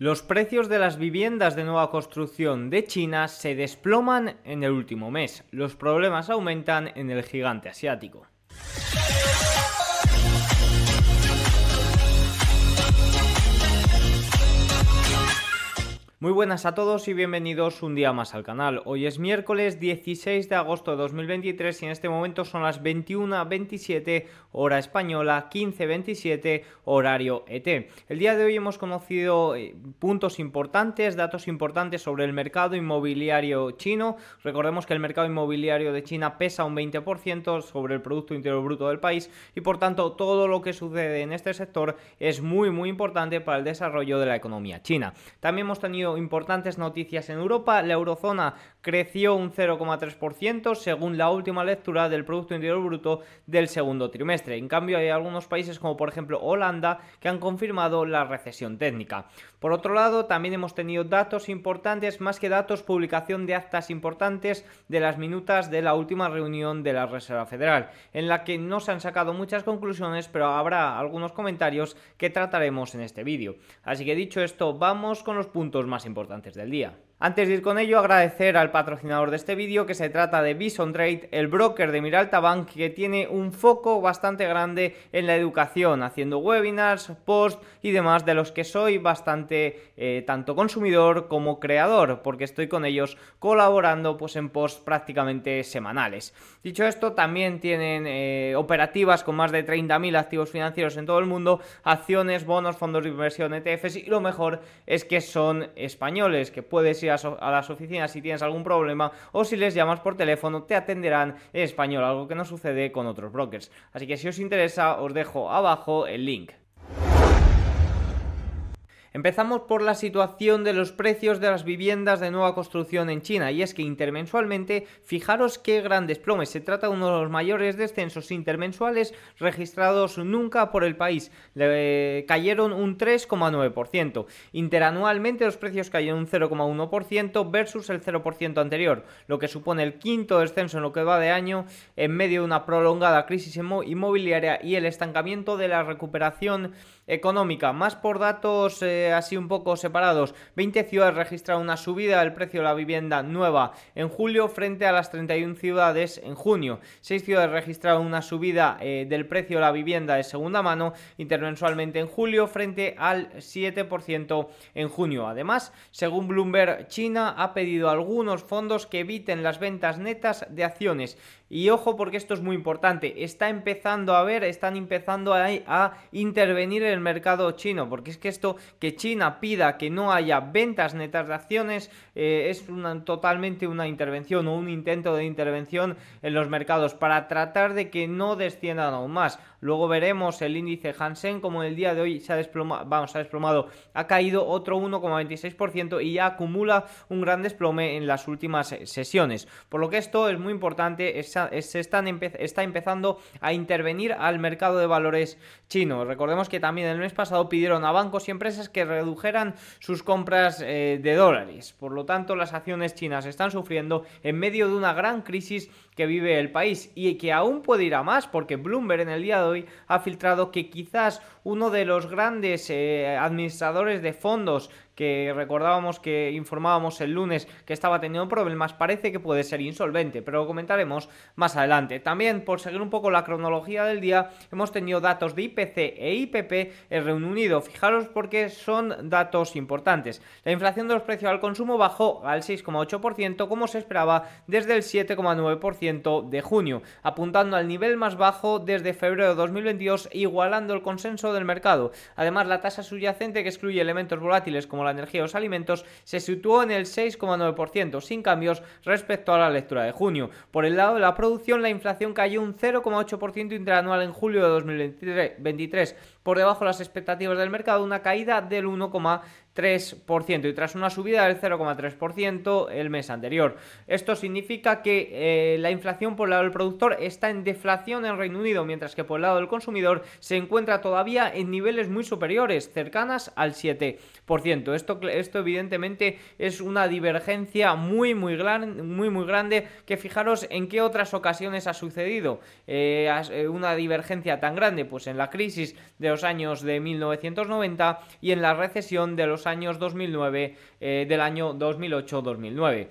Los precios de las viviendas de nueva construcción de China se desploman en el último mes. Los problemas aumentan en el gigante asiático. Muy buenas a todos y bienvenidos un día más al canal. Hoy es miércoles 16 de agosto de 2023 y en este momento son las 21.27 hora española, 15.27 horario ET. El día de hoy hemos conocido eh, puntos importantes, datos importantes sobre el mercado inmobiliario chino. Recordemos que el mercado inmobiliario de China pesa un 20% sobre el Producto Interior Bruto del país y por tanto todo lo que sucede en este sector es muy muy importante para el desarrollo de la economía china. También hemos tenido importantes noticias en Europa. La eurozona creció un 0,3% según la última lectura del Producto Interior Bruto del segundo trimestre. En cambio, hay algunos países como por ejemplo Holanda que han confirmado la recesión técnica. Por otro lado, también hemos tenido datos importantes, más que datos, publicación de actas importantes de las minutas de la última reunión de la Reserva Federal, en la que no se han sacado muchas conclusiones, pero habrá algunos comentarios que trataremos en este vídeo. Así que dicho esto, vamos con los puntos más importantes del día. Antes de ir con ello, agradecer al patrocinador de este vídeo, que se trata de Bison Trade, el broker de Miralta Bank, que tiene un foco bastante grande en la educación, haciendo webinars, posts y demás, de los que soy bastante eh, tanto consumidor como creador, porque estoy con ellos colaborando pues, en posts prácticamente semanales. Dicho esto, también tienen eh, operativas con más de 30.000 activos financieros en todo el mundo, acciones, bonos, fondos de inversión, ETFs, y lo mejor es que son españoles, que puedes ir a, las oficinas si tienes algún problema o si les llamas por teléfono te atenderán en español, algo que no sucede con otros brokers. Así que si os interesa os dejo abajo el link. Empezamos por la situación de los precios de las viviendas de nueva construcción en China y es que intermensualmente, fijaros qué gran desplome, se trata de uno de los mayores descensos intermensuales registrados nunca por el país, Le, cayeron un 3,9%, interanualmente los precios cayeron un 0,1% versus el 0% anterior, lo que supone el quinto descenso en lo que va de año en medio de una prolongada crisis inmobiliaria y el estancamiento de la recuperación económica, más por datos eh, así un poco separados, 20 ciudades registraron una subida del precio de la vivienda nueva en julio frente a las 31 ciudades en junio. 6 ciudades registraron una subida eh, del precio de la vivienda de segunda mano intermensualmente en julio frente al 7% en junio. Además, según Bloomberg, China ha pedido algunos fondos que eviten las ventas netas de acciones y ojo porque esto es muy importante, está empezando a ver, están empezando a, a, intervenir en el mercado chino, porque es que esto que China pida que no haya ventas netas de acciones eh, es una, totalmente una intervención o un intento de intervención en los mercados para tratar de que no desciendan aún más. Luego veremos el índice Hansen como en el día de hoy se ha desplomado, vamos, ha desplomado, ha caído otro 1,26% y ya acumula un gran desplome en las últimas sesiones. Por lo que esto es muy importante, se están está empezando a intervenir al mercado de valores chino. Recordemos que también el mes pasado pidieron a bancos y empresas que redujeran sus compras eh, de dólares. Por lo tanto, las acciones chinas están sufriendo en medio de una gran crisis que vive el país y que aún puede ir a más porque Bloomberg en el día de hoy ha filtrado que quizás uno de los grandes eh, administradores de fondos que recordábamos que informábamos el lunes que estaba teniendo problemas, parece que puede ser insolvente, pero lo comentaremos más adelante. También, por seguir un poco la cronología del día, hemos tenido datos de IPC e IPP en Reino Unido. Fijaros porque son datos importantes. La inflación de los precios al consumo bajó al 6,8% como se esperaba desde el 7,9% de junio, apuntando al nivel más bajo desde febrero de 2022 igualando el consenso del mercado. Además, la tasa subyacente que excluye elementos volátiles como la energía y los alimentos se situó en el 6,9%, sin cambios respecto a la lectura de junio. Por el lado de la producción, la inflación cayó un 0,8% interanual en julio de 2023, por debajo de las expectativas del mercado, una caída del 1,3%. 3% y tras una subida del 0,3% el mes anterior. Esto significa que eh, la inflación por el lado del productor está en deflación en Reino Unido, mientras que por el lado del consumidor se encuentra todavía en niveles muy superiores, cercanas al 7%. Esto, esto evidentemente es una divergencia muy muy, gran, muy muy grande que fijaros en qué otras ocasiones ha sucedido eh, eh, una divergencia tan grande, pues en la crisis de los años de 1990 y en la recesión de los años 2009 eh, del año 2008-2009.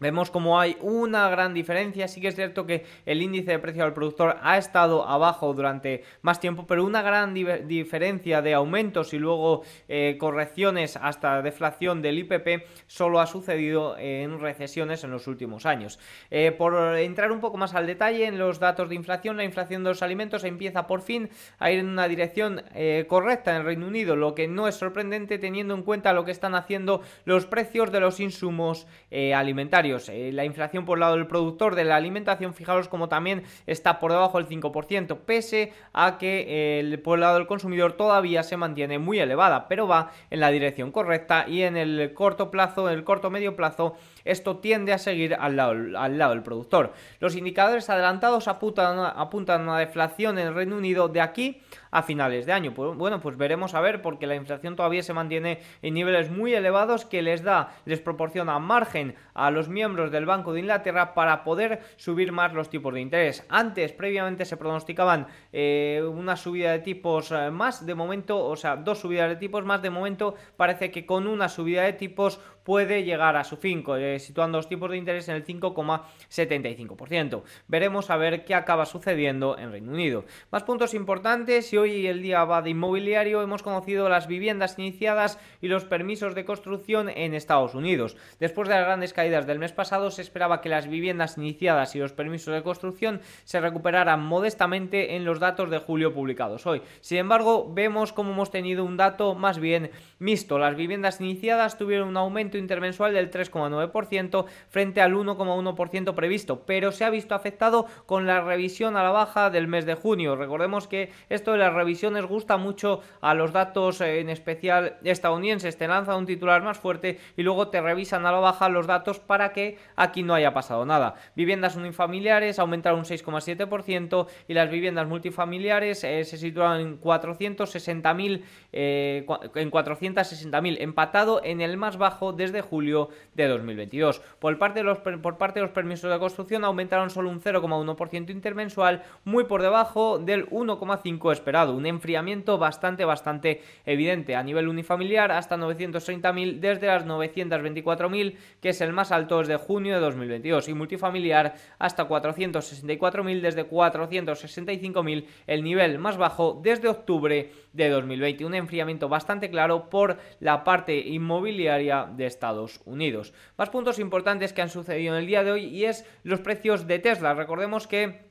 Vemos como hay una gran diferencia, sí que es cierto que el índice de precio al productor ha estado abajo durante más tiempo, pero una gran diferencia de aumentos y luego eh, correcciones hasta deflación del IPP solo ha sucedido en recesiones en los últimos años. Eh, por entrar un poco más al detalle en los datos de inflación, la inflación de los alimentos empieza por fin a ir en una dirección eh, correcta en el Reino Unido, lo que no es sorprendente teniendo en cuenta lo que están haciendo los precios de los insumos alimentarios. Eh, la inflación por el lado del productor de la alimentación, fijaros como también está por debajo del 5%, pese a que eh, por el lado del consumidor todavía se mantiene muy elevada, pero va en la dirección correcta y en el corto plazo, en el corto medio plazo, esto tiende a seguir al lado, del productor. Los indicadores adelantados apuntan, apuntan a una deflación en el Reino Unido de aquí a finales de año. Pues, bueno, pues veremos a ver porque la inflación todavía se mantiene en niveles muy elevados que les da, les proporciona margen a los miembros del Banco de Inglaterra para poder subir más los tipos de interés. Antes, previamente, se pronosticaban eh, una subida de tipos eh, más, de momento, o sea, dos subidas de tipos más, de momento parece que con una subida de tipos puede llegar a su fin, eh, situando los tipos de interés en el 5,75%. Veremos a ver qué acaba sucediendo en Reino Unido. Más puntos importantes, si hoy el día va de inmobiliario, hemos conocido las viviendas iniciadas y los permisos de construcción en Estados Unidos. Después de las grandes caídas del mes pasado, se esperaba que las viviendas iniciadas y los permisos de construcción se recuperaran modestamente en los datos de julio publicados hoy. Sin embargo, vemos como hemos tenido un dato más bien mixto. Las viviendas iniciadas tuvieron un aumento intermensual del 3,9% frente al 1,1% previsto, pero se ha visto afectado con la revisión a la baja del mes de junio. Recordemos que esto de las revisiones gusta mucho a los datos eh, en especial estadounidenses, te lanza un titular más fuerte y luego te revisan a la baja los datos para que aquí no haya pasado nada. Viviendas unifamiliares aumentaron un 6,7% y las viviendas multifamiliares eh, se situaron en 460.000 eh, en 460.000 empatado en el más bajo de de julio de 2022. Por parte de los, por parte de los permisos de construcción aumentaron solo un 0,1% intermensual, muy por debajo del 1,5% esperado, un enfriamiento bastante, bastante evidente. A nivel unifamiliar, hasta 930.000 desde las 924.000, que es el más alto desde junio de 2022, y multifamiliar hasta 464.000 desde 465.000, el nivel más bajo desde octubre de 2020. Un enfriamiento bastante claro por la parte inmobiliaria de Estados Unidos. Más puntos importantes que han sucedido en el día de hoy y es los precios de Tesla. Recordemos que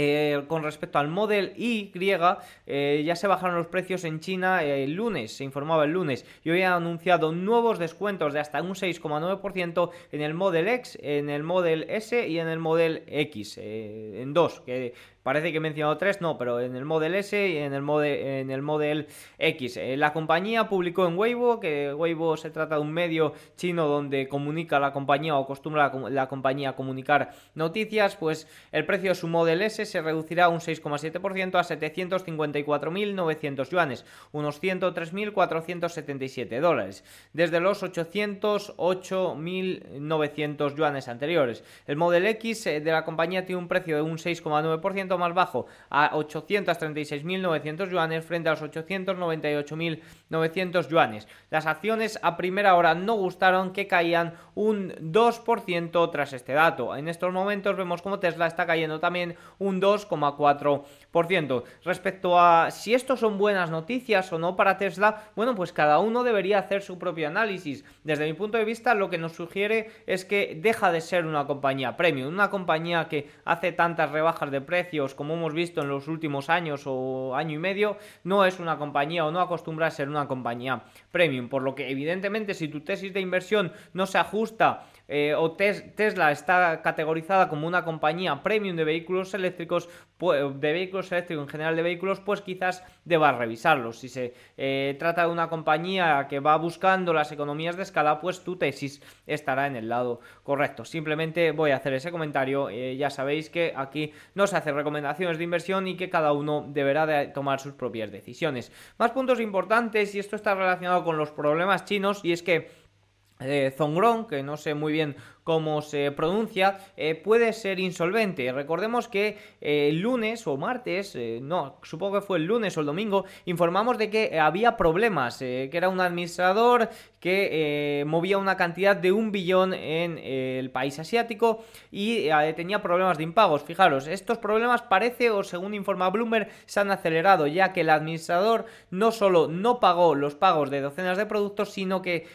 eh, con respecto al Model Y, eh, ya se bajaron los precios en China el lunes, se informaba el lunes, y hoy han anunciado nuevos descuentos de hasta un 6,9% en el Model X, en el Model S y en el Model X, eh, en dos, que Parece que he mencionado tres, no, pero en el Model S y en el Model, en el Model X. Eh, la compañía publicó en Weibo, que Weibo se trata de un medio chino donde comunica la compañía o acostumbra la, compañía a comunicar noticias, pues el precio de su Model S se reducirá un 6,7% a 754.900 yuanes, unos 103.477 dólares, desde los 808.900 yuanes anteriores. El Model X eh, de la compañía tiene un precio de un 6,9% más bajo a 836.900 yuanes frente a los 898.900 yuanes. Las acciones a primera hora no gustaron que caían un 2% tras este dato. En estos momentos vemos como Tesla está cayendo también un 2,4%. Respecto a si esto son buenas noticias o no para Tesla, bueno, pues cada uno debería hacer su propio análisis. Desde mi punto de vista, lo que nos sugiere es que deja de ser una compañía premium, una compañía que hace tantas rebajas de precios como hemos visto en los últimos años o año y medio, no es una compañía o no acostumbra a ser una compañía premium. Por lo que evidentemente si tu tesis de inversión no se ajusta eh, o Tesla está categorizada como una compañía premium de vehículos eléctricos, de vehículos eléctricos en general de vehículos, pues quizás deba revisarlo. Si se eh, trata de una compañía que va buscando las economías de escala, pues tu tesis estará en el lado correcto. Simplemente voy a hacer ese comentario. Eh, ya sabéis que aquí no se hace recomendaciones de inversión y que cada uno deberá de tomar sus propias decisiones. Más puntos importantes, y esto está relacionado con los problemas chinos, y es que eh, Zongron, que no sé muy bien cómo se pronuncia, eh, puede ser insolvente. Recordemos que eh, el lunes o martes, no, supongo que fue el lunes o el domingo, informamos de que había problemas, que era un administrador que movía una cantidad de un billón en el país asiático y tenía problemas de impagos. Fijaros, estos problemas parece, o según informa Bloomberg, se han acelerado, ya que el administrador no solo no pagó los pagos de docenas de productos, sino que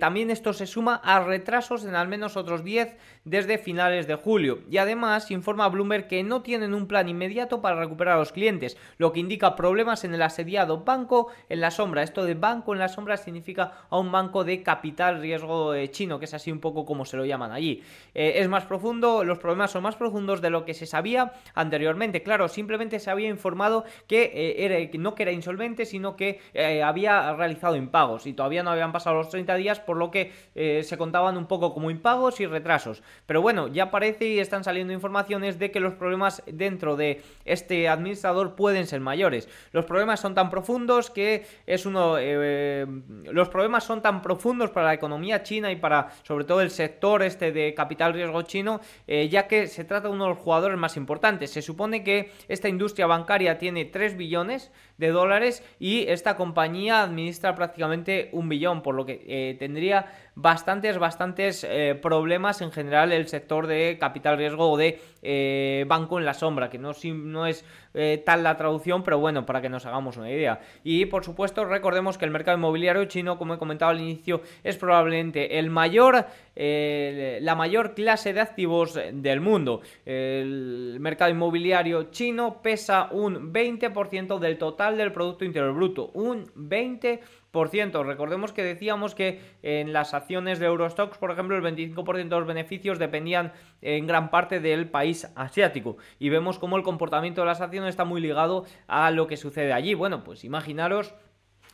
también estos se suma a retrasos en al menos otros 10 desde finales de julio. Y además informa Bloomberg que no tienen un plan inmediato para recuperar a los clientes, lo que indica problemas en el asediado banco en la sombra. Esto de banco en la sombra significa a un banco de capital riesgo eh, chino, que es así un poco como se lo llaman allí. Eh, es más profundo, los problemas son más profundos de lo que se sabía anteriormente. Claro, simplemente se había informado que, eh, era, no era insolvente, sino que había realizado impagos y todavía no habían pasado los 30 días, por lo que se contaban un poco como impagos y retrasos. Pero bueno, ya parece y están saliendo informaciones de que los problemas dentro de este administrador pueden ser mayores. Los problemas son tan profundos que es uno... Eh, los problemas son tan profundos para la economía china y para sobre todo el sector este de capital riesgo chino, eh, ya que se trata de uno de los jugadores más importantes. Se supone que esta industria bancaria tiene 3 billones de dólares y esta compañía administra prácticamente un billón, por lo que eh, tendría bastantes, bastantes eh, problemas en general el sector de capital riesgo o de eh, banco en la sombra, que no, no es eh, tal la traducción, pero bueno, para que nos hagamos una idea. Y por supuesto, recordemos que el mercado inmobiliario chino, como he comentado al inicio, es probablemente el mayor, la mayor clase de activos del mundo. El mercado inmobiliario chino pesa un 20% del total del Producto Interior Bruto, un 20% Recordemos que decíamos que en las acciones de Eurostox, por ejemplo, el 25% de los beneficios dependían en gran parte del país asiático. Y vemos cómo el comportamiento de las acciones está muy ligado a lo que sucede allí. Bueno, pues imaginaros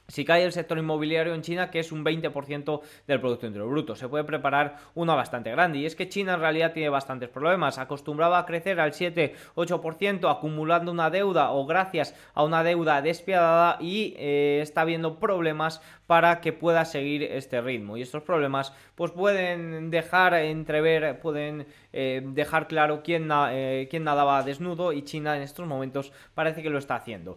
si cae el sector inmobiliario en China, que es un 20% del Producto Interior Bruto, se puede preparar uno bastante grande. Y es que China en realidad tiene bastantes problemas. Acostumbraba a crecer al 7-8% acumulando una deuda o gracias a una deuda despiadada y eh, está viendo problemas para que pueda seguir este ritmo. Y estos problemas pues pueden dejar entrever, pueden eh, dejar claro quién, eh, quién, nadaba desnudo y China en estos momentos parece que lo está haciendo.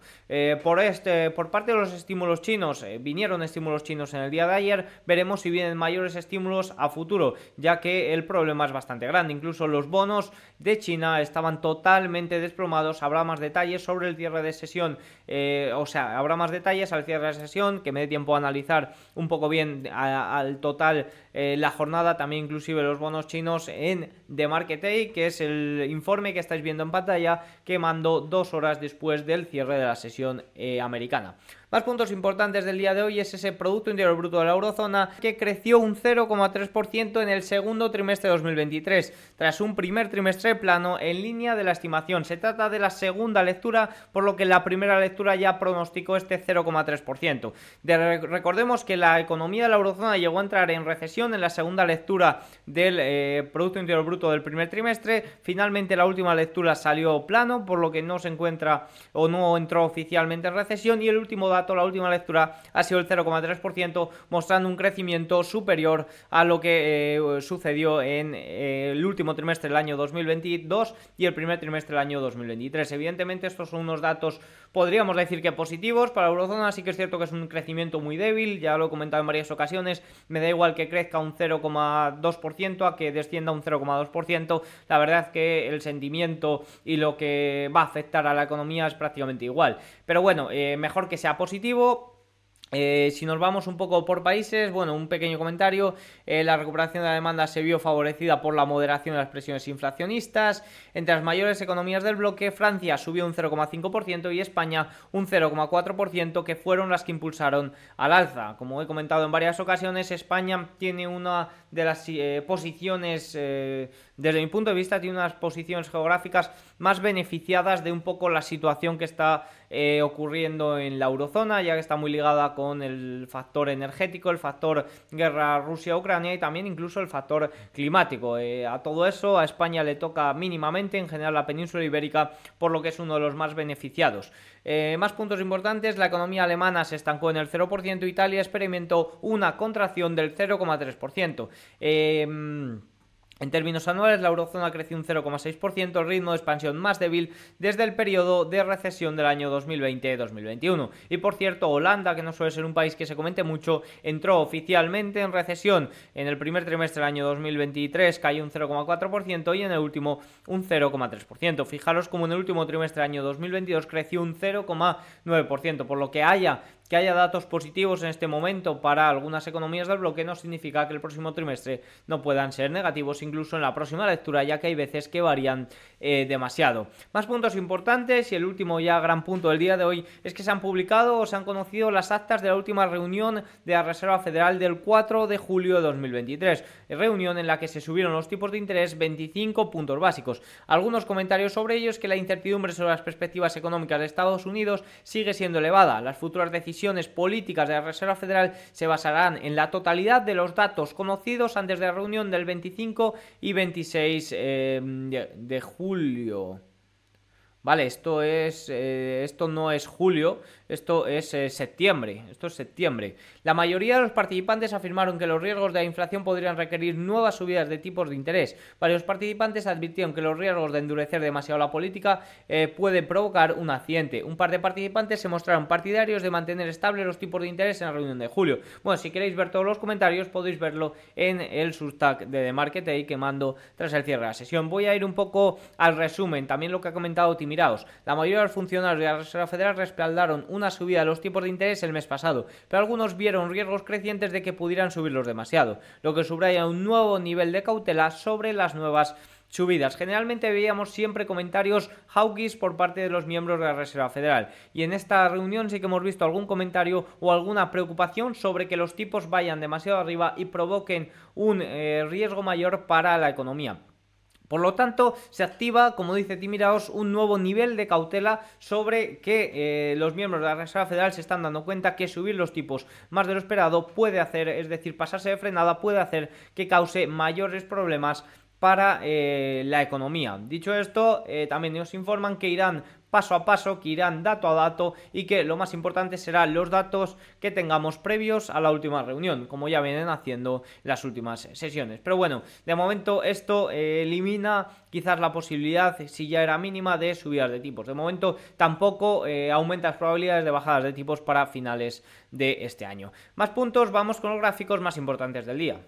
por, este, por parte de los estímulos chinos, eh, vinieron estímulos chinos en el día de ayer, veremos si vienen mayores estímulos a futuro, ya que el problema es bastante grande. Incluso los bonos de China estaban totalmente desplomados. Habrá más detalles sobre el cierre de sesión, eh, o sea, habrá más detalles al cierre de sesión, que me dé tiempo a analizar un poco bien al total eh, la jornada, también inclusive los bonos chinos en The Market Day, que es el informe que estáis viendo en pantalla, que mandó dos horas después del cierre de la sesión americana. Más puntos importantes del día de hoy es ese Producto Interior Bruto de la Eurozona que creció un 0,3% en el segundo trimestre de 2023, tras un primer trimestre plano en línea de la estimación. Se trata de la segunda lectura, por lo que la primera lectura ya pronosticó este 0,3%. recordemos que la economía de la Eurozona llegó a entrar en recesión en la segunda lectura del eh, Producto Interior Bruto del primer trimestre. Finalmente la última lectura salió plano, por lo que no se encuentra o no entró oficialmente en recesión y el último dato la última lectura ha sido el 0,3%, mostrando un crecimiento superior a lo que eh, sucedió en eh, el último trimestre del año 2022 y el primer trimestre del año 2023. Evidentemente estos son unos datos, podríamos decir que positivos para la eurozona, sí que es cierto que es un crecimiento muy débil, ya lo he comentado en varias ocasiones, me da igual que crezca un 0,2% a que descienda un 0,2%, la verdad es que el sentimiento y lo que va a afectar a la economía es prácticamente igual. Pero bueno, eh, mejor que sea positivo. Eh, si nos vamos un poco por países, bueno, un pequeño comentario. Eh, la recuperación de la demanda se vio favorecida por la moderación de las presiones inflacionistas. Entre las mayores economías del bloque, Francia subió un 0,5% y España un 0,4%, que fueron las que impulsaron al alza. Como he comentado en varias ocasiones, España tiene una de las eh, posiciones, desde mi punto de vista, tiene unas posiciones geográficas más beneficiadas de un poco la situación que está eh, ocurriendo en la eurozona, ya que está muy ligada con el factor energético, el factor guerra Rusia-Ucrania y también incluso el factor climático. Eh, a todo eso a España le toca mínimamente, en general la península ibérica, por lo que es uno de los más beneficiados. Eh, más puntos importantes, la economía alemana se estancó en el 0%, Italia experimentó una contracción del 0,3%. Eh, en términos anuales, la eurozona creció un 0,6%, el ritmo de expansión más débil desde el periodo de recesión del año 2020-2021. Y por cierto, Holanda, que no suele ser un país que se comente mucho, entró oficialmente en recesión. En el primer trimestre del año 2023 cayó un 0,4% y en el último un 0,3%. Fijaros como en el último trimestre del año 2022 creció un 0,9%, por lo que haya que haya datos positivos en este momento para algunas economías del bloque no significa que el próximo trimestre no puedan ser negativos incluso en la próxima lectura, ya que hay veces que varían eh, demasiado. Más puntos importantes y el último ya gran punto del día de hoy es que se han publicado o se han conocido las actas de la última reunión de la Reserva Federal del 4 de julio de 2023, reunión en la que se subieron los tipos de interés 25 puntos básicos. Algunos comentarios sobre ello es que la incertidumbre sobre las perspectivas económicas de Estados Unidos sigue siendo elevada. Las futuras decisiones políticas de la Reserva Federal se basarán en la totalidad de los datos conocidos antes de la reunión del 25 y 26 eh, de julio. Vale, esto es. Eh, esto no es julio, esto es eh, septiembre. Esto es septiembre. La mayoría de los participantes afirmaron que los riesgos de la inflación podrían requerir nuevas subidas de tipos de interés. Varios participantes advirtieron que los riesgos de endurecer demasiado la política eh, pueden provocar un accidente. Un par de participantes se mostraron partidarios de mantener estables los tipos de interés en la reunión de julio. Bueno, si queréis ver todos los comentarios, podéis verlo en el substack de The Market Day que mando tras el cierre de la sesión. Voy a ir un poco al resumen, también lo que ha comentado Tim miraos, la mayoría de los funcionarios de la Reserva Federal respaldaron una subida de los tipos de interés el mes pasado, pero algunos vieron riesgos crecientes de que pudieran subirlos demasiado, lo que subraya un nuevo nivel de cautela sobre las nuevas subidas. Generalmente veíamos siempre comentarios hawkish por parte de los miembros de la Reserva Federal. Y en esta reunión sí que hemos visto algún comentario o alguna preocupación sobre que los tipos vayan demasiado arriba y provoquen un eh, riesgo mayor para la economía. Por lo tanto, se activa, como dice Timiraos, un nuevo nivel de cautela sobre que eh, los miembros de la Reserva Federal se están dando cuenta que subir los tipos más de lo esperado puede hacer, es decir, pasarse de frenada, puede hacer que cause mayores problemas para eh, la economía. Dicho esto, eh, también nos informan que irán paso a paso, que irán dato a dato y que lo más importante serán los datos que tengamos previos a la última reunión, como ya vienen haciendo las últimas sesiones. Pero bueno, de momento esto eh, elimina quizás la posibilidad, si ya era mínima, de subidas de tipos. De momento tampoco aumenta las probabilidades de bajadas de tipos para finales de este año. Más puntos, vamos con los gráficos más importantes del día.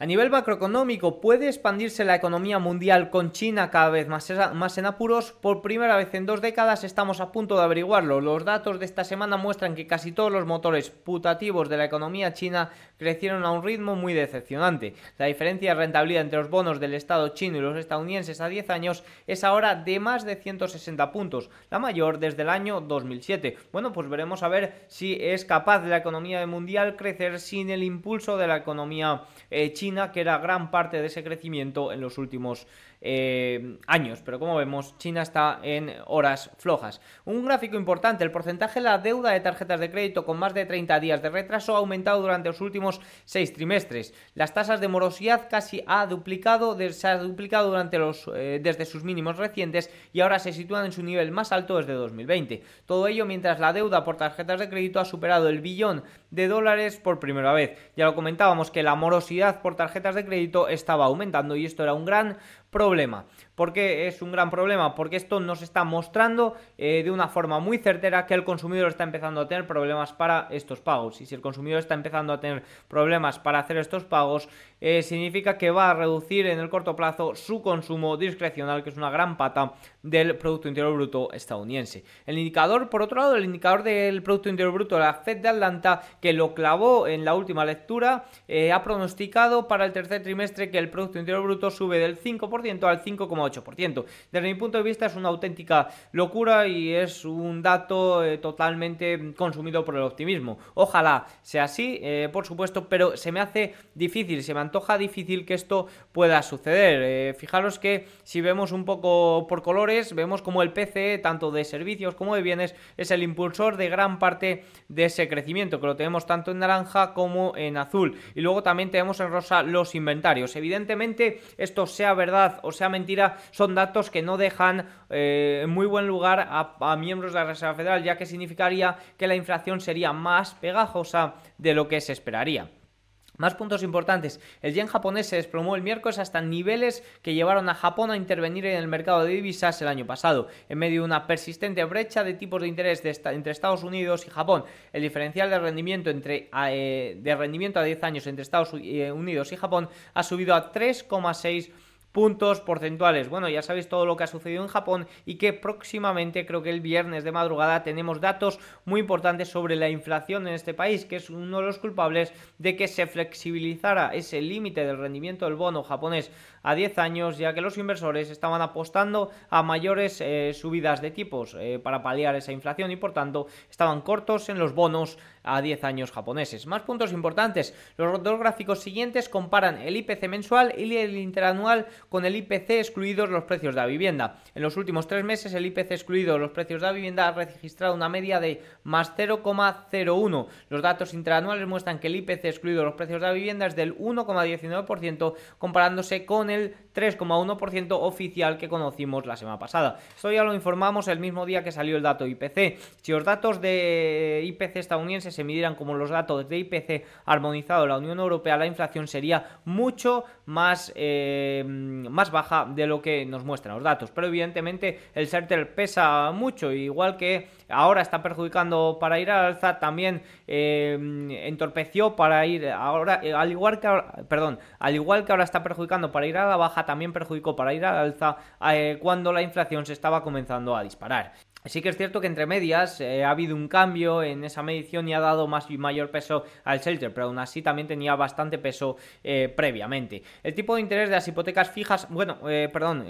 A nivel macroeconómico, ¿puede expandirse la economía mundial con China cada vez más, en apuros? Por primera vez en dos décadas estamos a punto de averiguarlo. Los datos de esta semana muestran que casi todos los motores putativos de la economía china crecieron a un ritmo muy decepcionante. La diferencia de rentabilidad entre los bonos del Estado chino y los estadounidenses a 10 años es ahora de más de 160 puntos, la mayor desde el año 2007. Bueno, pues veremos a ver si es capaz la economía mundial crecer sin el impulso de la economía eh, china que era gran parte de ese crecimiento en los últimos eh, años, pero como vemos, China está en horas flojas. Un gráfico importante, el porcentaje de la deuda de tarjetas de crédito con más de 30 días de retraso ha aumentado durante los últimos 6 trimestres. Las tasas de morosidad casi ha duplicado, se ha duplicado durante los, eh, desde sus mínimos recientes y ahora se sitúan en su nivel más alto desde 2020. Todo ello mientras la deuda por tarjetas de crédito ha superado el billón de dólares por primera vez. Ya lo comentábamos que la morosidad por tarjetas de crédito estaba aumentando y esto era un gran problema. ¿Por qué es un gran problema? Porque esto nos está mostrando eh, de una forma muy certera que el consumidor está empezando a tener problemas para estos pagos. Y si el consumidor está empezando a tener problemas para hacer estos pagos, eh, significa que va a reducir en el corto plazo su consumo discrecional, que es una gran pata del Producto Interior Bruto estadounidense. El indicador, por otro lado, el indicador del Producto Interior Bruto de la Fed de Atlanta, que lo clavó en la última lectura, eh, ha pronosticado para el tercer trimestre que el Producto Interior Bruto sube del 5% al 5,8%. 0,8%. Desde mi punto de vista es una auténtica locura y es un dato eh, totalmente consumido por el optimismo. Ojalá sea así, eh, por supuesto, pero se me hace difícil, se me antoja difícil que esto pueda suceder. Eh, fijaros que si vemos un poco por colores, vemos como el PCE, tanto de servicios como de bienes, es el impulsor de gran parte de ese crecimiento, que lo tenemos tanto en naranja como en azul. Y luego también tenemos en rosa los inventarios. Evidentemente, esto sea verdad o sea mentira, son datos que no dejan eh, muy buen lugar a, a miembros de la Reserva Federal, ya que significaría que la inflación sería más pegajosa de lo que se esperaría. Más puntos importantes. El yen japonés se desplomó el miércoles hasta niveles que llevaron a Japón a intervenir en el mercado de divisas el año pasado, en medio de una persistente brecha de tipos de interés entre Estados Unidos y Japón. El diferencial de rendimiento, entre, eh, de rendimiento a 10 años entre Estados eh, Unidos y Japón ha subido a 3,6 puntos porcentuales. Bueno, ya sabéis todo lo que ha sucedido en Japón y que próximamente, creo que el viernes de madrugada, tenemos datos muy importantes sobre la inflación en este país, que es uno de los culpables de que se flexibilizara ese límite del rendimiento del bono japonés a 10 años, ya que los inversores estaban apostando a mayores eh, subidas de tipos eh, para paliar esa inflación y por tanto estaban cortos en los bonos a 10 años japoneses. Más puntos importantes. Los dos gráficos siguientes comparan el IPC mensual y el interanual con el IPC excluidos los precios de la vivienda. En los últimos tres meses el IPC excluido los precios de la vivienda ha registrado una media de más 0,01. Los datos interanuales muestran que el IPC excluido los precios de la vivienda es del 1,19% comparándose con el 3,1% oficial que conocimos la semana pasada. Esto ya lo informamos el mismo día que salió el dato IPC. Si los datos de IPC estadounidense se midieran como los datos de IPC armonizado de la Unión Europea, la inflación sería mucho más, eh, más baja de lo que nos muestran los datos. Pero evidentemente el CERTEL pesa mucho, igual que ahora está perjudicando para ir al alza, también eh, entorpeció para ir ahora, eh, al igual que perdón, al igual que ahora está perjudicando para ir a la baja, también perjudicó para ir al alza eh, cuando la inflación se estaba comenzando a disparar. Sí que es cierto que entre medias eh, ha habido un cambio en esa medición y ha dado más y mayor peso al shelter, pero aún así también tenía bastante peso eh, previamente. El tipo de interés de las hipotecas fijas, bueno, eh, perdón,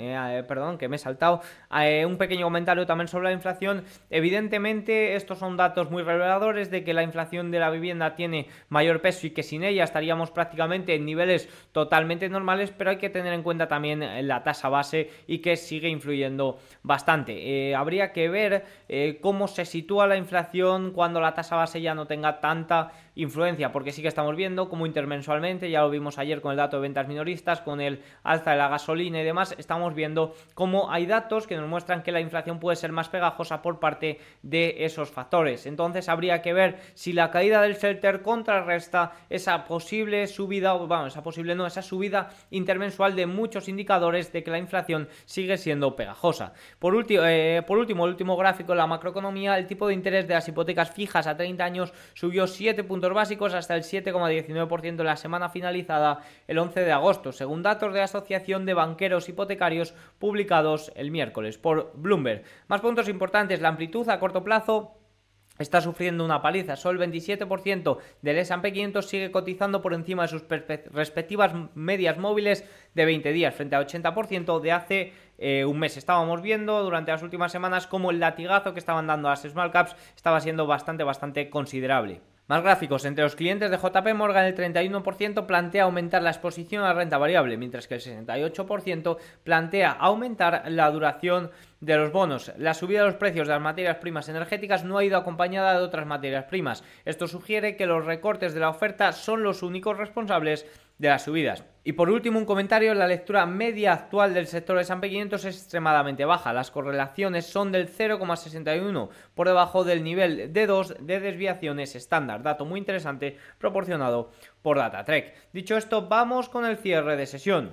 perdón, que me he saltado, un pequeño comentario también sobre la inflación. Evidentemente estos son datos muy reveladores de que la inflación de la vivienda tiene mayor peso y que sin ella estaríamos prácticamente en niveles totalmente normales, pero hay que tener en cuenta también la tasa base y que sigue influyendo bastante. habría que ver eh, cómo se sitúa la inflación cuando la tasa base ya no tenga tanta influencia, porque sí que estamos viendo como intermensualmente, ya lo vimos ayer con el dato de ventas minoristas, con el alza de la gasolina y demás, estamos viendo cómo hay datos que nos muestran que la inflación puede ser más pegajosa por parte de esos factores. Entonces habría que ver si la caída del shelter contrarresta esa posible subida, o vamos, esa posible no, esa subida intermensual de muchos indicadores de que la inflación sigue siendo pegajosa. Por, último, eh, por último, el último gráfico de la macroeconomía, el tipo de interés de las hipotecas fijas a 30 años subió 7 puntos básicos hasta el 7,19% en la semana finalizada el 11 de agosto, según datos de la Asociación de Banqueros Hipotecarios publicados el miércoles por Bloomberg. Más puntos importantes, la amplitud a corto plazo está sufriendo una paliza. Solo el 27% del S&P 500 sigue cotizando por encima de sus respectivas medias móviles de 20 días, frente al 80% de hace eh, un mes. Estábamos viendo durante las últimas semanas cómo el latigazo que estaban dando las small caps estaba siendo bastante, bastante considerable. Más gráficos. Entre los clientes de JP Morgan, el 31% plantea aumentar la exposición a renta variable, mientras que el 68% plantea aumentar la duración de los bonos. La subida de los precios de las materias primas energéticas no ha ido acompañada de otras materias primas. Esto sugiere que los recortes de la oferta son los únicos responsables de las subidas. Y por último, un comentario, la lectura media actual del sector de S&P 500 es extremadamente baja. Las correlaciones son del 0,61 por debajo del nivel de 2 de desviaciones estándar. Dato muy interesante proporcionado por DataTrek. Dicho esto, vamos con el cierre de sesión.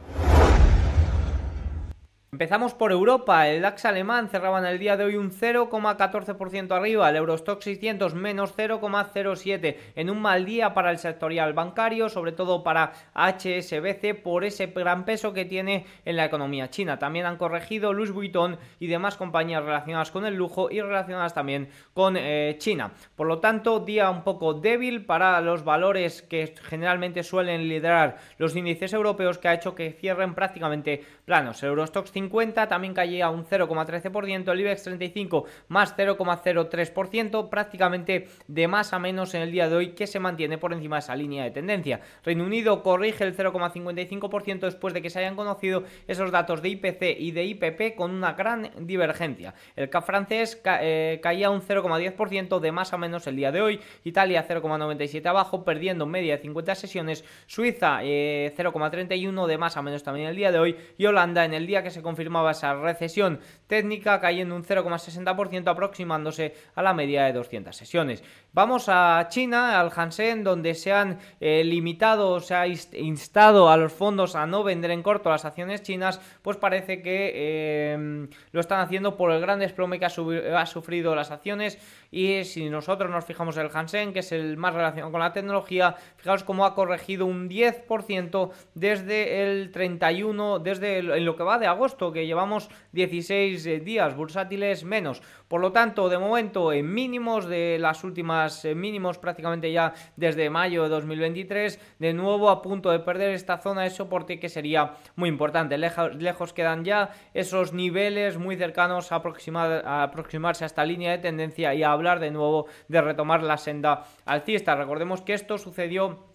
Empezamos por Europa, el DAX alemán cerraba en el día de hoy un 0,14% arriba, el Eurostock 600 menos 0,07 en un mal día para el sectorial bancario, sobre todo para HSBC por ese gran peso que tiene en la economía china. También han corregido Louis Vuitton y demás compañías relacionadas con el lujo y relacionadas también con eh, China. Por lo tanto, día un poco débil para los valores que generalmente suelen liderar los índices europeos que ha hecho que cierren prácticamente planos. El Eurostock 5 50 también caía un 0,13%, el IBEX 35 más 0,03%, prácticamente de más a menos en el día de hoy que se mantiene por encima de esa línea de tendencia. Reino Unido corrige el 0,55% después de que se hayan conocido esos datos de IPC y de IPP con una gran divergencia. El CAP francés eh, caía un 0,10% de más a menos el día de hoy, Italia 0,97 abajo, perdiendo media de 50 sesiones, Suiza 0,31 eh, de más a menos también el día de hoy y Holanda en el día que se confirmaba esa recesión técnica cayendo un 0,60% aproximándose a la media de 200 sesiones. Vamos a China, al Hansen, donde se han eh, limitado, se ha instado a los fondos a no vender en corto las acciones chinas, pues parece que eh, lo están haciendo por el gran desplome que ha, sufrido las acciones y si nosotros nos fijamos en el Hansen, que es el más relacionado con la tecnología, fijaos cómo ha corregido un 10% desde el 31, desde en lo que va de agosto, que llevamos 16 eh, días bursátiles menos. Por lo tanto, de momento en mínimos de las últimas eh, mínimos prácticamente ya desde mayo de 2023, de nuevo a punto de perder esta zona de soporte que sería muy importante. Lejos, quedan ya esos niveles muy cercanos a, a aproximarse a esta línea de tendencia y a hablar de nuevo de retomar la senda alcista. Recordemos que esto sucedió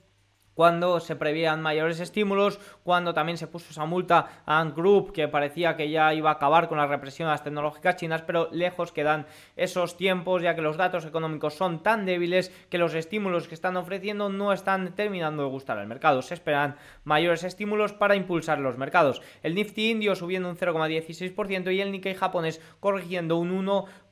cuando se prevían mayores estímulos, cuando también se puso esa multa a Ant Group que parecía que ya iba a acabar con la represión a las tecnológicas chinas, pero lejos quedan esos tiempos ya que los datos económicos son tan débiles que los estímulos que están ofreciendo no están terminando de gustar al mercado. Se esperan mayores estímulos para impulsar los mercados. El Nifty indio subiendo un 0,16% y el Nikkei japonés corrigiendo un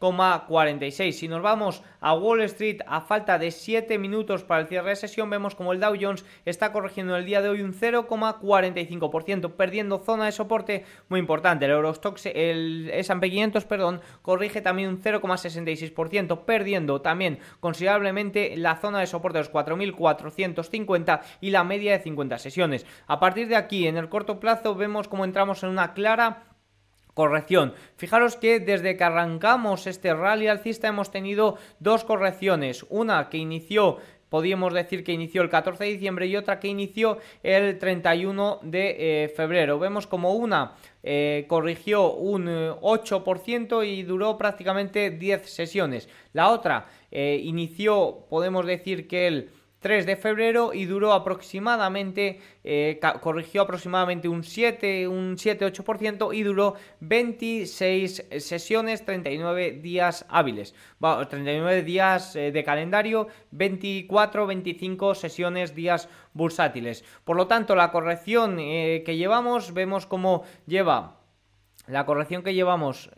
1,46%. Si nos vamos a Wall Street a falta de 7 minutos para el cierre de sesión, vemos como el Dow Jones está corrigiendo el día de hoy un 0,45%, perdiendo zona de soporte muy importante. El Eurostox, el S&P 500, perdón, corrige también un 0,66%, perdiendo también considerablemente la zona de soporte de los 4.450 y la media de 50 sesiones. A partir de aquí, en el corto plazo, vemos cómo entramos en una clara corrección. Fijaros que desde que arrancamos este rally alcista hemos tenido dos correcciones. Una que inició podríamos decir que inició el 14 de diciembre y otra que inició el 31 de eh, febrero. Vemos como una eh, corrigió un 8% eh, y duró prácticamente 10 sesiones. La otra inició, podemos decir que el 3 de febrero y duró aproximadamente, eh, corrigió aproximadamente un 7, un 7-8% y duró 26 sesiones, 39 días hábiles, 39 días eh, de calendario, 24-25 sesiones, días bursátiles. Por lo tanto, la corrección eh, que llevamos, vemos cómo lleva la corrección que llevamos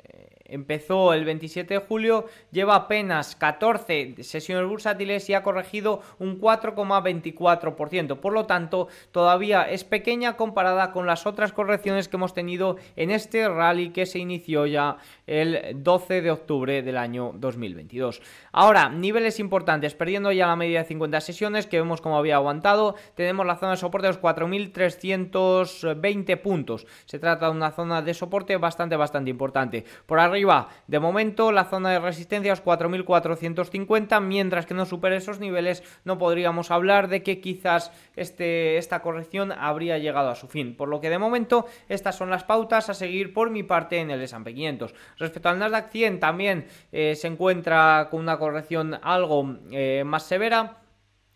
empezó el 27 de julio, lleva apenas 14 sesiones bursátiles y ha corregido un 4,24%. Por lo tanto, todavía es pequeña comparada con las otras correcciones que hemos tenido en este rally que se inició ya el 12 de octubre del año 2022. Ahora, niveles importantes, perdiendo ya la media de 50 sesiones que vemos como había aguantado, tenemos la zona de soporte de los 4.320 puntos. Se trata de una zona de soporte bastante, bastante importante. Por arriba de momento la zona de resistencia es 4.450, mientras que no supere esos niveles no podríamos hablar de que quizás este, esta corrección habría llegado a su fin. Por lo que de momento estas son las pautas a seguir por mi parte en el S&P 500. Respecto al Nasdaq 100 también eh, se encuentra con una corrección algo eh, más severa.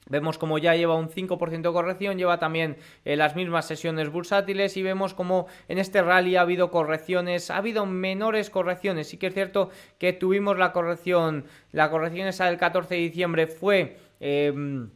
Vemos como ya lleva un 5% de corrección, lleva también eh, las mismas sesiones bursátiles y vemos como en este rally ha habido correcciones, ha habido menores correcciones. Sí que es cierto que tuvimos la corrección, la corrección esa del 14 de diciembre fue... Em,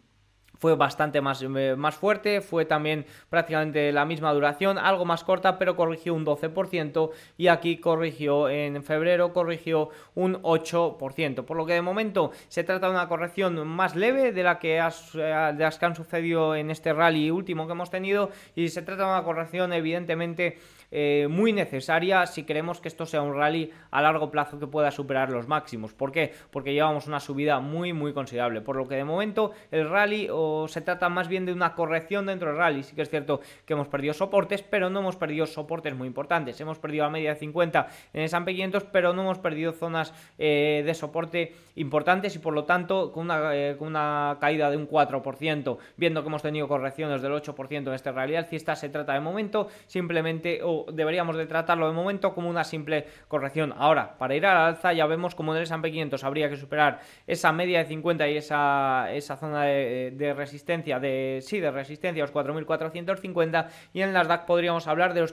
fue bastante más, eh, más, fuerte, fue también prácticamente la misma duración, algo más corta, pero corrigió un 12% y aquí corrigió en febrero, corrigió un 8%, por lo que de momento se trata de una corrección más leve de la que, eh, de las que han sucedido en este rally último que hemos tenido y se trata de una corrección evidentemente eh, muy necesaria si queremos que esto sea un rally a largo plazo que pueda superar los máximos. ¿Por qué? Porque llevamos una subida muy muy considerable, por lo que de momento el rally o se trata más bien de una corrección dentro del rally. Sí que es cierto que hemos perdido soportes, pero no hemos perdido soportes muy importantes. Hemos perdido la media de 50 en el S&P 500, pero no hemos perdido zonas eh, de soporte importantes y por lo tanto con una, eh, con una caída de un 4%, viendo que hemos tenido correcciones del 8% en este rally alcista, se trata de momento simplemente, o deberíamos de tratarlo de momento como una simple corrección. Ahora, para ir al alza ya vemos como en el S&P 500 habría que superar esa media de 50 y esa, esa zona de, resistencia, de sí, de resistencia, los 4.450 y en las DAC podríamos hablar de los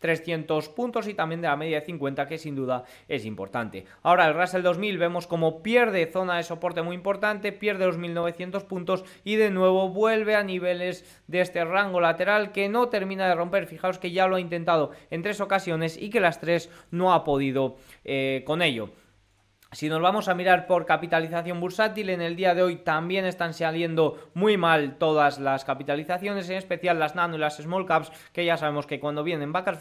15.300 puntos y también de la media de 50 que sin duda es importante. Ahora el Russell 2000 vemos como pierde zona de soporte muy importante, pierde los 1.900 puntos y de nuevo vuelve a niveles de este rango lateral que no termina de romper. Fijaos que ya lo ha intentado en tres ocasiones y que las tres no ha podido eh, con ello. Si nos vamos a mirar por capitalización bursátil, en el día de hoy también están saliendo muy mal todas las capitalizaciones, en especial las nano y las small caps, que ya sabemos que cuando vienen vacas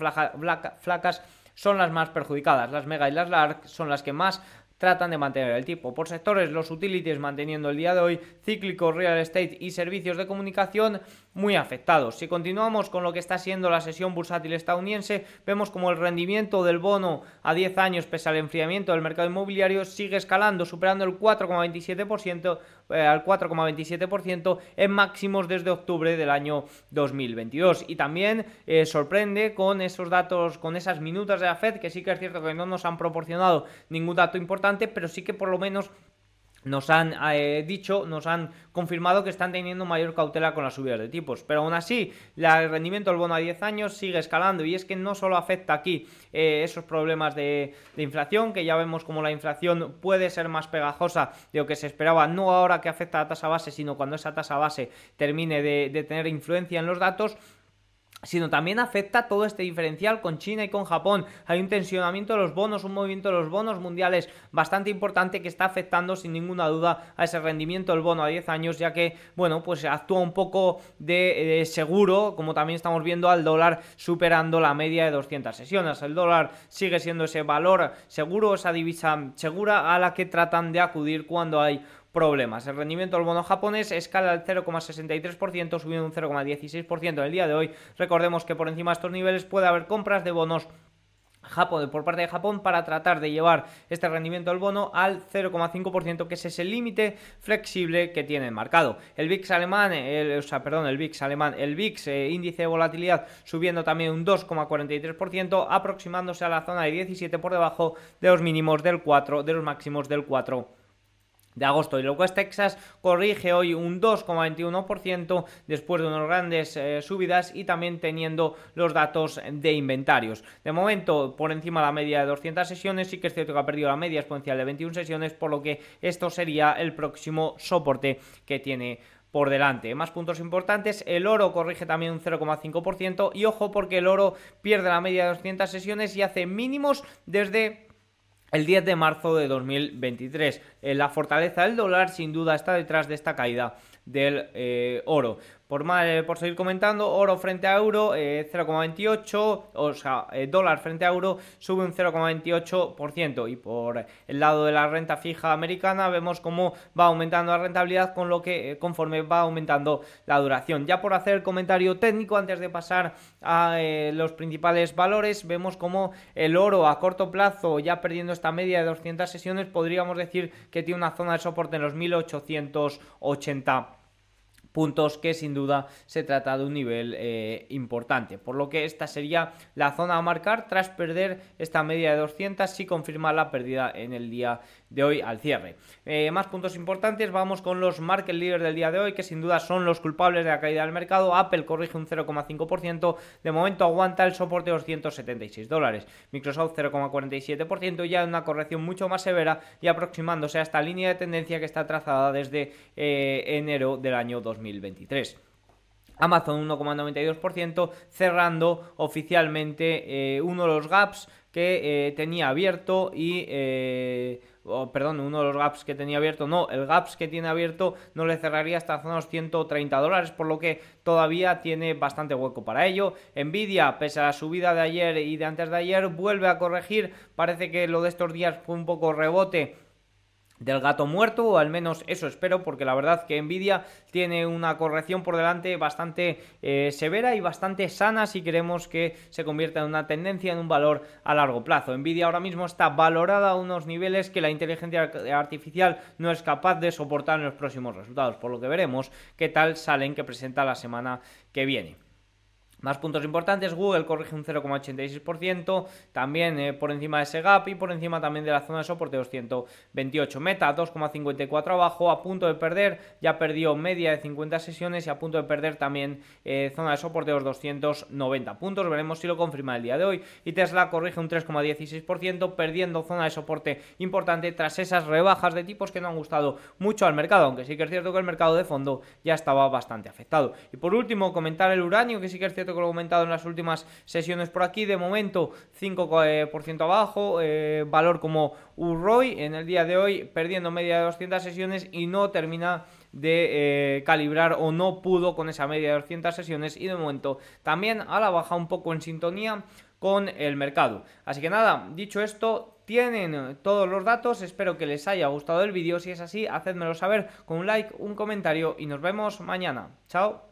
flacas son las más perjudicadas. Las mega y las large son las que más tratan de mantener el tipo. Por sectores, los utilities manteniendo el día de hoy, cíclicos, real estate y servicios de comunicación muy afectados. Si continuamos con lo que está siendo la sesión bursátil estadounidense, vemos como el rendimiento del bono a 10 años pese al enfriamiento del mercado inmobiliario sigue escalando, superando el 4,27% eh, al 4,27% en máximos desde octubre del año 2022. Y también eh, sorprende con esos datos, con esas minutas de la Fed, que sí que es cierto que no nos han proporcionado ningún dato importante, pero sí que por lo menos nos han eh, dicho, nos han confirmado que están teniendo mayor cautela con las subidas de tipos. Pero aún así, el rendimiento del bono a 10 años sigue escalando y es que no solo afecta aquí eh, esos problemas de, inflación, que ya vemos como la inflación puede ser más pegajosa de lo que se esperaba, no ahora que afecta a la tasa base, sino cuando esa tasa base termine de tener influencia en los datos, sino también afecta todo este diferencial con China y con Japón. Hay un tensionamiento de los bonos, un movimiento de los bonos mundiales bastante importante que está afectando sin ninguna duda a ese rendimiento del bono a 10 años, ya que, bueno, pues actúa un poco de, seguro, como también estamos viendo al dólar superando la media de 200 sesiones. El dólar sigue siendo ese valor seguro, esa divisa segura a la que tratan de acudir cuando hay problemas. El rendimiento del bono japonés escala al 0,63%, subiendo un 0,16% en el día de hoy. Recordemos que por encima de estos niveles puede haber compras de bonos Japón, por parte de Japón para tratar de llevar este rendimiento del bono al 0,5% que es ese límite flexible que tiene marcado. El VIX alemán, el, o sea, perdón, el VIX alemán, el VIX eh, índice de volatilidad subiendo también un 2,43%, aproximándose a la zona de 17 por debajo de los mínimos del 4, de los máximos del 4 de agosto. Y el West Texas corrige hoy un 2,21% después de unas grandes eh, subidas y también teniendo los datos de inventarios. De momento, por encima de la media de 200 sesiones, sí que es cierto que ha perdido la media exponencial de 21 sesiones, por lo que esto sería el próximo soporte que tiene por delante. Más puntos importantes, el oro corrige también un 0,5% y ojo porque el oro pierde la media de 200 sesiones y hace mínimos desde el 10 de marzo de 2023. Eh, la fortaleza del dólar sin duda está detrás de esta caída del eh, oro. Por, eh, por seguir comentando, oro frente a euro 0,28, o sea, dólar frente a euro sube un 0,28% y por el lado de la renta fija americana vemos cómo va aumentando la rentabilidad con lo que conforme va aumentando la duración. Ya por hacer comentario técnico antes de pasar a los principales valores, vemos como el oro a corto plazo ya perdiendo esta media de 200 sesiones podríamos decir que tiene una zona de soporte en los 1880 puntos que sin duda se trata de un nivel eh, importante. Por lo que esta sería la zona a marcar tras perder esta media de 200 si confirma la pérdida en el día de hoy al cierre. Eh, más puntos importantes, vamos con los market leaders del día de hoy, que sin duda son los culpables de la caída del mercado. Apple corrige un 0,5%, de momento aguanta el soporte de los 176 dólares. Microsoft 0,47%, ya en una corrección mucho más severa y aproximándose a esta línea de tendencia que está trazada desde eh, enero del año 2023. Amazon 1,92%, cerrando oficialmente eh, uno de los gaps que tenía abierto y perdón, uno de los gaps que tenía abierto, no, el gaps que tiene abierto no le cerraría hasta zona los 130 dólares, por lo que todavía tiene bastante hueco para ello. Nvidia, pese a la subida de ayer y de antes de ayer, vuelve a corregir, parece que lo de estos días fue un poco rebote del gato muerto, o al menos eso espero, porque la verdad que Nvidia tiene una corrección por delante bastante eh, severa y bastante sana si queremos que se convierta en una tendencia, en un valor a largo plazo. Nvidia ahora mismo está valorada a unos niveles que la inteligencia artificial no es capaz de soportar en los próximos resultados, por lo que veremos qué tal salen que presenta la semana que viene. Más puntos importantes, Google corrige un 0,86%, también eh, por encima de ese gap y por encima también de la zona de soporte 228. Meta 2,54 abajo, a punto de perder, ya perdió media de 50 sesiones y a punto de perder también eh, zona de soporte de 290 puntos. Veremos si lo confirma el día de hoy. Y Tesla corrige un 3,16%, perdiendo zona de soporte importante tras esas rebajas de tipos que no han gustado mucho al mercado, aunque sí que es cierto que el mercado de fondo ya estaba bastante afectado. Y por último, comentar el uranio, que sí que es cierto que lo he comentado en las últimas sesiones por aquí. De momento, 5% abajo. Eh, valor como Urroy en el día de hoy, perdiendo media de 200 sesiones y no termina de eh, calibrar o no pudo con esa media de 200 sesiones y de momento también a la baja un poco en sintonía con el mercado. Así que nada, dicho esto, tienen todos los datos, espero que les haya gustado el vídeo, si es así, hacedmelo saber con un like, un comentario y nos vemos mañana. Chao.